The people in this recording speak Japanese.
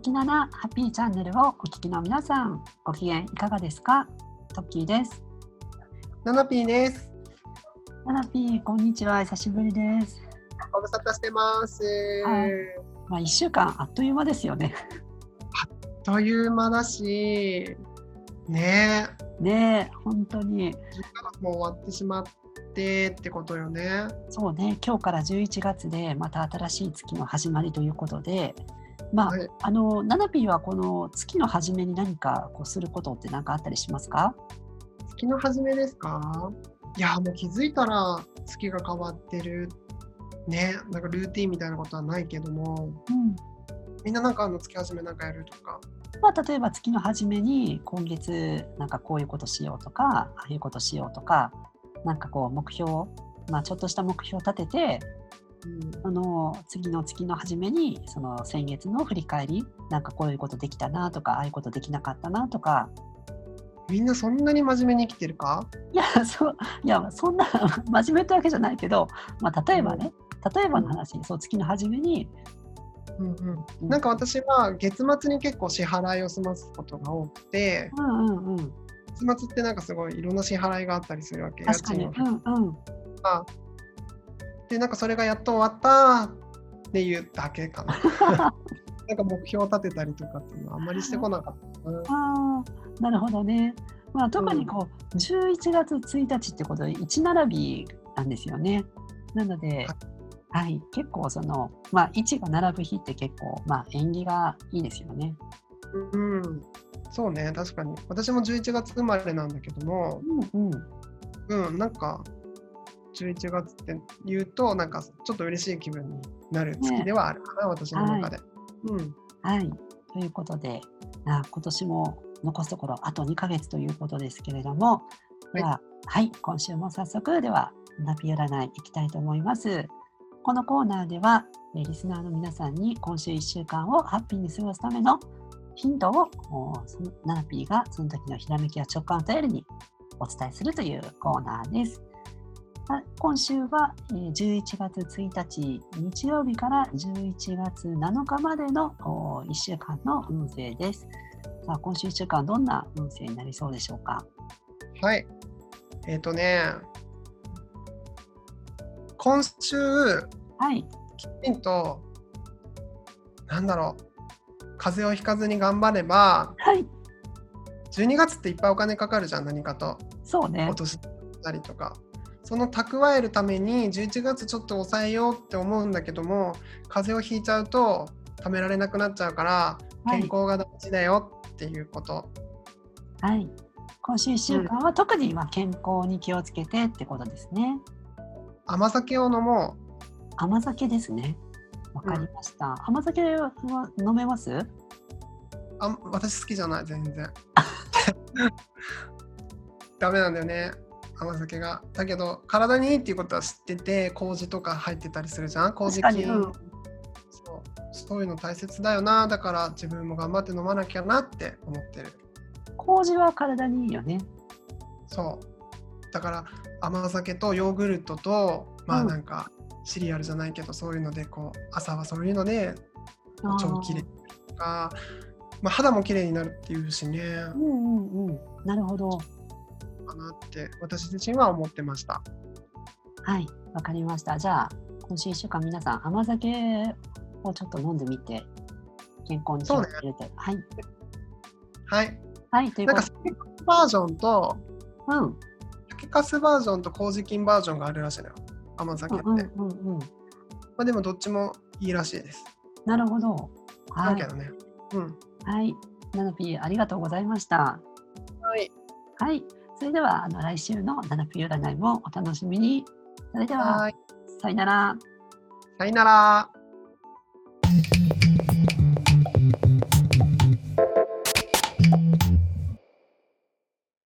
時七ハッピーチャンネルをお聞きの皆さん、ご機嫌いかがですか？トッキーです。ナナピーです。ナナピー、こんにちは。久しぶりです。ご無沙汰してます。はいまあ、一週間あっという間ですよね。という間だし、ねえ、ねえ、本当に。10月も終わってしまってってことよね。そうね、今日から11月でまた新しい月の始まりということで、まあ、はいあの、ナナピーはこの月の初めに何かこうすることって何かあったりしますか？月の初めですか？いや、もう気づいたら月が変わってる。ねなんかルーティンみたいなことはないけども、うん。みんななんかあの月始めなんかやるとか？まあ、例えば月の初めに今月なんかこういうことしようとかああいうことしようとかなんかこう目標、まあ、ちょっとした目標を立ててうん、あの次の月の初めにその先月の振り返りなんかこういうことできたなとかああいうことできなかったなとか。みんなそんなに真面目に生きてるか？いやそういやそんな真面目ってわけじゃないけど、まあ、例えばね、例えばの話、そう月の初めに、うんうん、うん。なんか私は月末に結構支払いを済ますことが多くて、うんうんうん、月末ってなんかすごいいろんな支払いがあったりするわけ。確かに、家賃のうんうん、あでなんかそれがやっと終わったっていうだけかな なんか目標を立てたりとかっていうのはあんまりしてこなかったなああ、なるほどね。まあ、特にこう、11月1日ってことで1並びなんですよね。なので、はい、結構その、まあ、1が並ぶ日って結構、まあ、縁起がいいですよね。うんそうね確かに私も11月生まれなんだけどもうんうん。うんなんか11月って言うとなんかちょっと嬉しい気分になる月ではあるかな、私の中で、うんはい。ということで、あ今年も残すところあと2ヶ月ということですけれども、では、はい、今週も早速、では、ナピ占いいきたいと思います。このコーナーでは、えーリスナーの皆さんに今週1週間をハッピーに過ごすためのヒントを、ナナピーがその時のひらめきや直感を頼りにお伝えするというコーナーです。あ今週はえー11月1日日曜日から11月7日までの1週間の運勢です。さあ今週1週間どんな運勢になりそうでしょうか？はいえっ、とね今週はい。きちんとなんだろう風邪をひかずに頑張ればはい。12月っていっぱいお金かかるじゃん何かとそうね落。としたりとかその蓄えるために11月ちょっと抑えようって思うんだけども風邪をひいちゃうと貯められなくなっちゃうからはい健康が大事だよっていうこと、はい。今週1週間は特にまあ健康に気をつけてってことですね。甘酒を飲も甘酒ですね。わかりました。甘酒は飲めます？うあ私好きじゃない全然 ダメなんだよね甘酒が。だけど体にいいっていうことは知ってて麹とか入ってたりするじゃん？麹菌、うん。そう。そういうの大切だよな。だから自分も頑張って飲まなきゃなって思ってる。麹は体にいいよね。そう。だから甘酒とヨーグルトとまあうん。なんかシリアルじゃないけどそういうのでこう朝はそういうのであー。超きれいとか、まあ、肌も綺麗になるっていうしね。うんうんうん。なるほど。かなって私自身は思ってましたはい、わかりました。じゃあ、今週1週間皆さん甘酒をちょっと飲んでみて、健康に気をつけると。はい。はいはい、というなんかバージョンとうん。酒粕バージョンと麹菌バージョンがあるらしいのよ甘酒って、うんうんまうんうん。あ、でもどっちもいいらしいですなるほど。はいだけ。どねうんはい。ナナピー、ありがとうございました。はいはい。それでは、あの来週のナナピー占いもお楽しみに。それでは、はいさよなら。さよなら